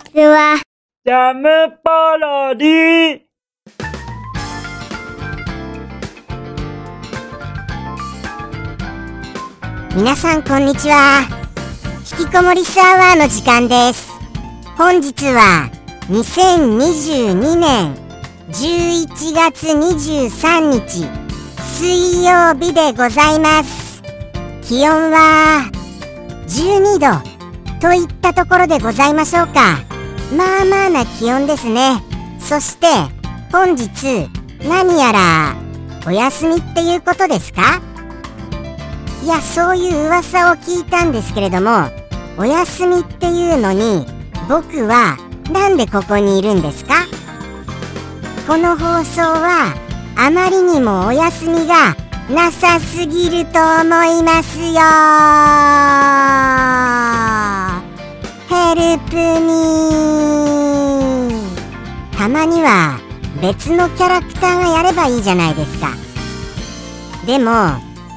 ちは。ジャムパロディ皆さんこんにちは。引きこもりスアワーの時間です。本日は2022年11月23日水曜日でございます。気温は12度といったところでございましょうかまあまあな気温ですね。そして本日何やらお休みっていうことですか？いやそういう噂を聞いたんですけれどもお休みっていうのに僕はなんでここにいるんですか？この放送はあまりにもお休みがなさすぎると思いますよヘルプミー。たまには別のキャラクターがやればいいじゃないですか。でも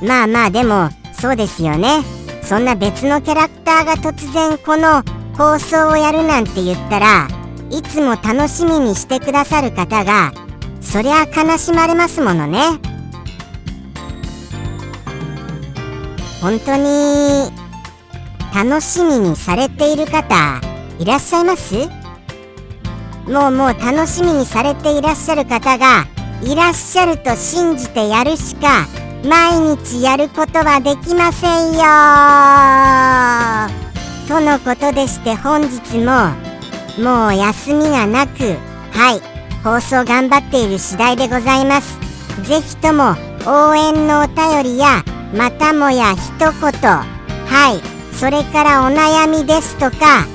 まあまあでもそうですよね。そんな別のキャラクターが突然この放送をやるなんて言ったらいつも楽しみにしてくださる方がそりゃ悲しまれますものね。本当に楽しみにされている方いらっしゃいます？もうもう楽しみにされていらっしゃる方がいらっしゃると信じてやるしか毎日やることはできませんよ。とのことでして本日ももう休みがなくはい放送頑張っている次第でございます。ぜひとも応援のお便りやまたもや一言はいそれからお悩みですとか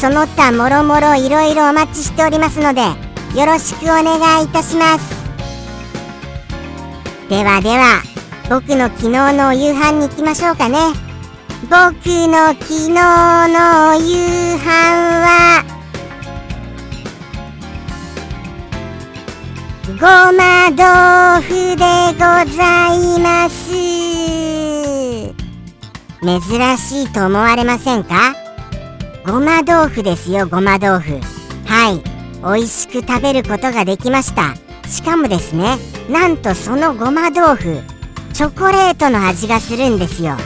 その他もろもろいろいろお待ちしておりますのでよろしくお願いいたします。ではでは僕の昨日のお夕飯に行きましょうかね。僕の昨日のお夕飯はごま豆腐でございます。珍しいと思われませんか？ごま豆腐ですよごま豆腐。はい。美味しく食べることができました。しかもですねなんとそのごま豆腐チョコレートの味がするんですよ。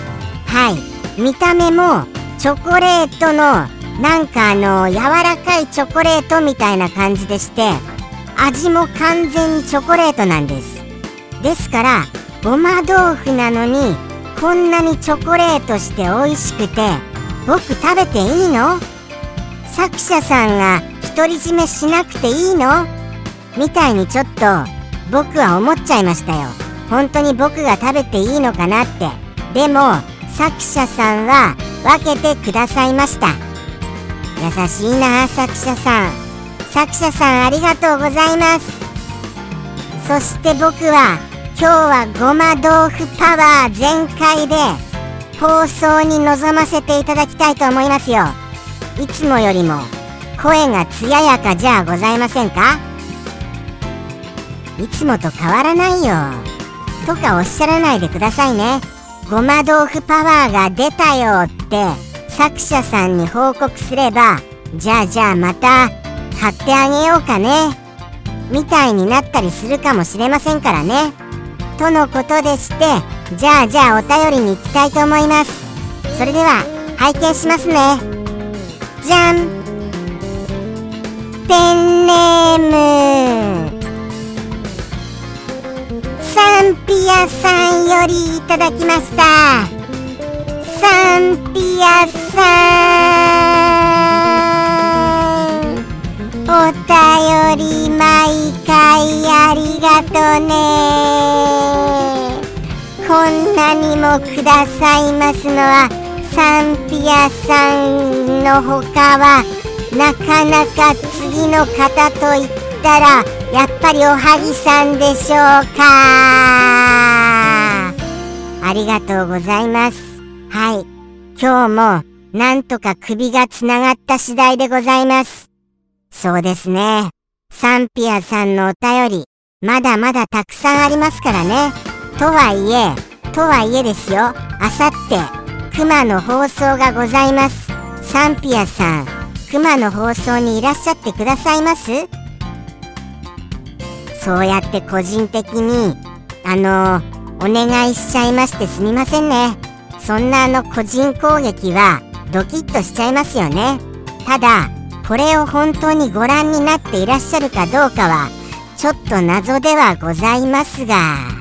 はい。見た目もチョコレートのなんかあの柔らかいチョコレートみたいな感じでして味も完全にチョコレートなんです。ですからごま豆腐なのにこんなにチョコレートして美味しくて僕食べていいの？作者さんが独り占めしなくていいの？みたいにちょっと僕は思っちゃいましたよ。本当に僕が食べていいのかなって。でも作者さんは分けてくださいました。優しいな作者さん。作者さんありがとうございます。そして僕は今日はごま豆腐パワー全開で放送に臨ませていただきたいと思いますよ。いつもよりも声が艶やかじゃございませんか？いつもと変わらないよ。とかおっしゃらないでくださいね。ごま豆腐パワーが出たよって作者さんに報告すればじゃあじゃあまた買ってあげようかね。みたいになったりするかもしれませんからね。とのことでしてじゃあじゃあお便りに行きたいと思います。それでは拝見しますね。じゃん。ペンネーム。サンピアさんよりいただきました。サンピアさん。お便り毎回ありがとね。こんなにもくださいますのはサンピアさんのほかはなかなか次の方といったらやっぱりおはぎさんでしょうか。ありがとうございます。はい。今日もなんとか首がつながった次第でございます。そうですね。サンピアさんのお便りまだまだたくさんありますからね。とはいえとはいえですよあさって熊の放送がございます。サンピアさん熊の放送にいらっしゃってくださいます？そうやって個人的にあのお願いしちゃいましてすみませんね。そんなあの個人攻撃はドキッとしちゃいますよね。ただこれを本当にご覧になっていらっしゃるかどうかはちょっと謎ではございますが。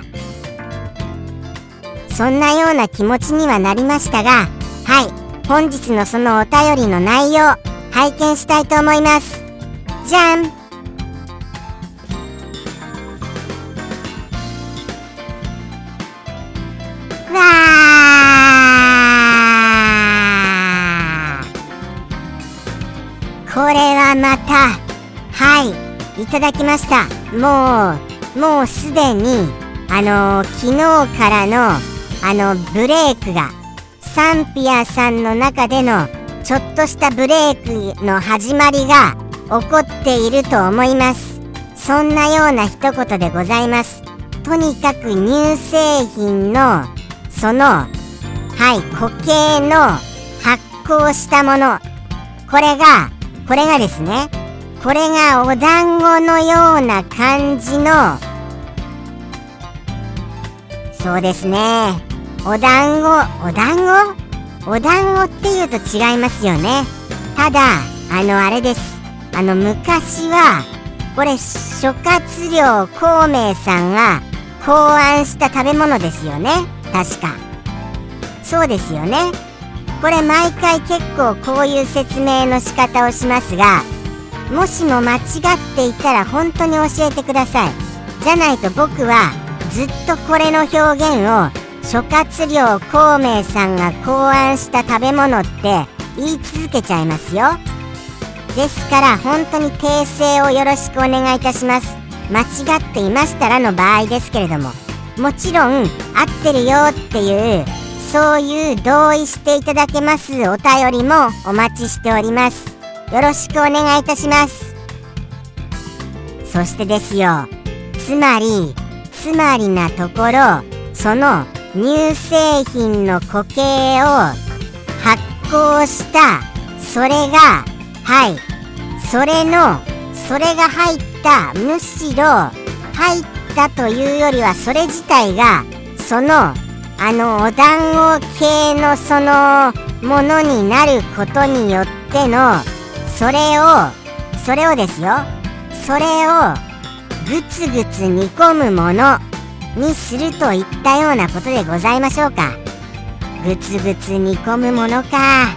そんなような気持ちにはなりましたがはい本日のそのお便りの内容拝見したいと思います。じゃん。わー。これはまたはいいただきました。もうもうすでにあの昨日からのあのブレイクがサンピアさんの中でのちょっとしたブレイクの始まりが起こっていると思います。そんなような一言でございます。とにかく乳製品のそのはい固形の発酵したもの。これがこれがですねこれがお団子のような感じのそうですね。お団子お団子？お団子っていうと違いますよね。ただあのあれです。あの昔はこれ諸葛亮孔明さんが考案した食べ物ですよね。確か。そうですよね。これ毎回結構こういう説明の仕方をしますがもしも間違っていたら本当に教えてください。じゃないと僕はずっとこれの表現を諸葛亮孔明さんが考案した食べ物って言い続けちゃいますよ。ですから本当に訂正をよろしくお願いいたします。間違っていましたらの場合ですけれども。もちろん合ってるよっていうそういう同意していただけますお便りもお待ちしております。よろしくお願いいたします。そしてですよ。つまりつまりなところその乳製品の固形を発酵したそれがはいそれのそれが入ったむしろ入ったというよりはそれ自体がそのあのお団子系のそのものになることによってのそれをそれをですよ。それをぐつぐつ煮込むもの。にするといったようなことでございましょうか。ぐつぐつ煮込むものか。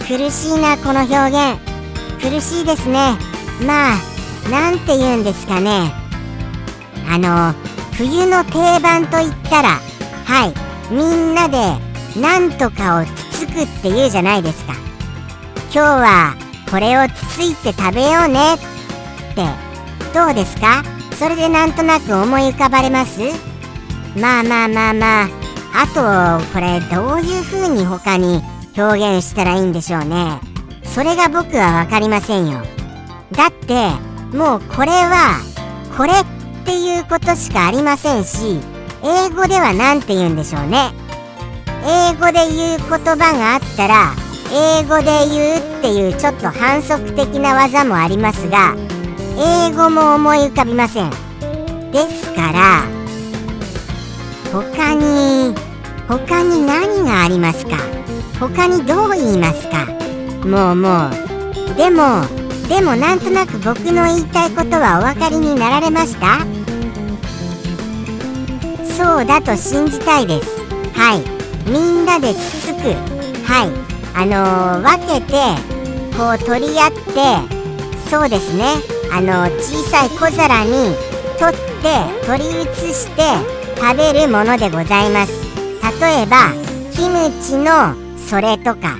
苦しいなこの表現。苦しいですね。まあなんて言うんですかね。あの冬の定番といったらはいみんなでなんとかをつつくって言うじゃないですか。今日はこれをつついて食べようねって。どうですか？それでなんとなく思い浮かばれます？まあまあまあまあ。あとこれどういう風に他に表現したらいいんでしょうね。それが僕は分かりませんよ。だってもうこれはこれっていうことしかありませんし英語では何て言うんでしょうね。英語で言う言葉があったら英語で言うっていうちょっと反則的な技もありますが英語も思い浮かびません。ですから他に他に何がありますか？他にどう言いますか？もうもう。でもでもなんとなく僕の言いたいことはお分かりになられました？そうだと信じたいです。はい。みんなでつつく。はい。あのー、分けてこう取り合ってそうですね。あのー、小さい小皿に取って取り移して食べるものでございます。例えばキムチのそれとか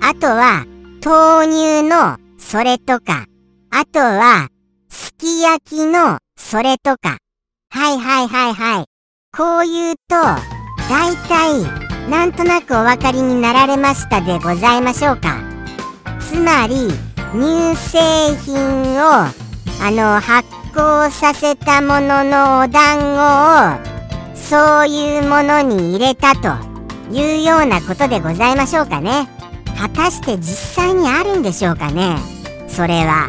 あとは豆乳のそれとかあとはすき焼きのそれとか。はいはいはいはい。こう言うと大体なんとなくお分かりになられましたでございましょうか。つまり乳製品をあの発酵させたもののお団子をそういうものに入れたというようなことでございましょうかね。果たして実際にあるんでしょうかね。それは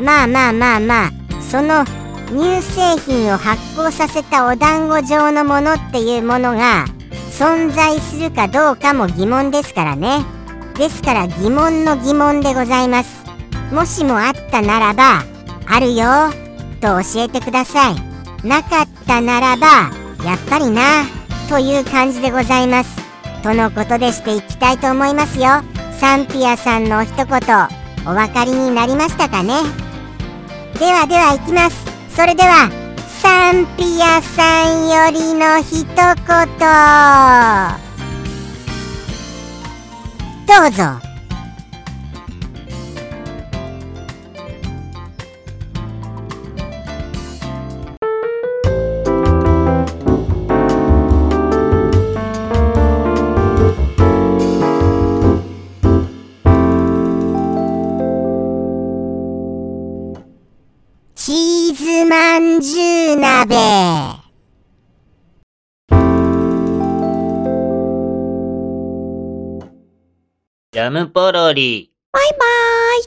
まあまあまあまあその乳製品を発酵させたお団子状のものっていうものが存在するかどうかも疑問ですからね。ですから疑問の疑問でございます。もしもあったならばあるよと教えてください。なかったならばやっぱりなという感じでございます。とのことでしていきたいと思いますよ。サンピアさんの一言お分かりになりましたかね？ではでは行きます。それではサンピアさんよりの一言。どうぞ。ムポロリ。バイバイ。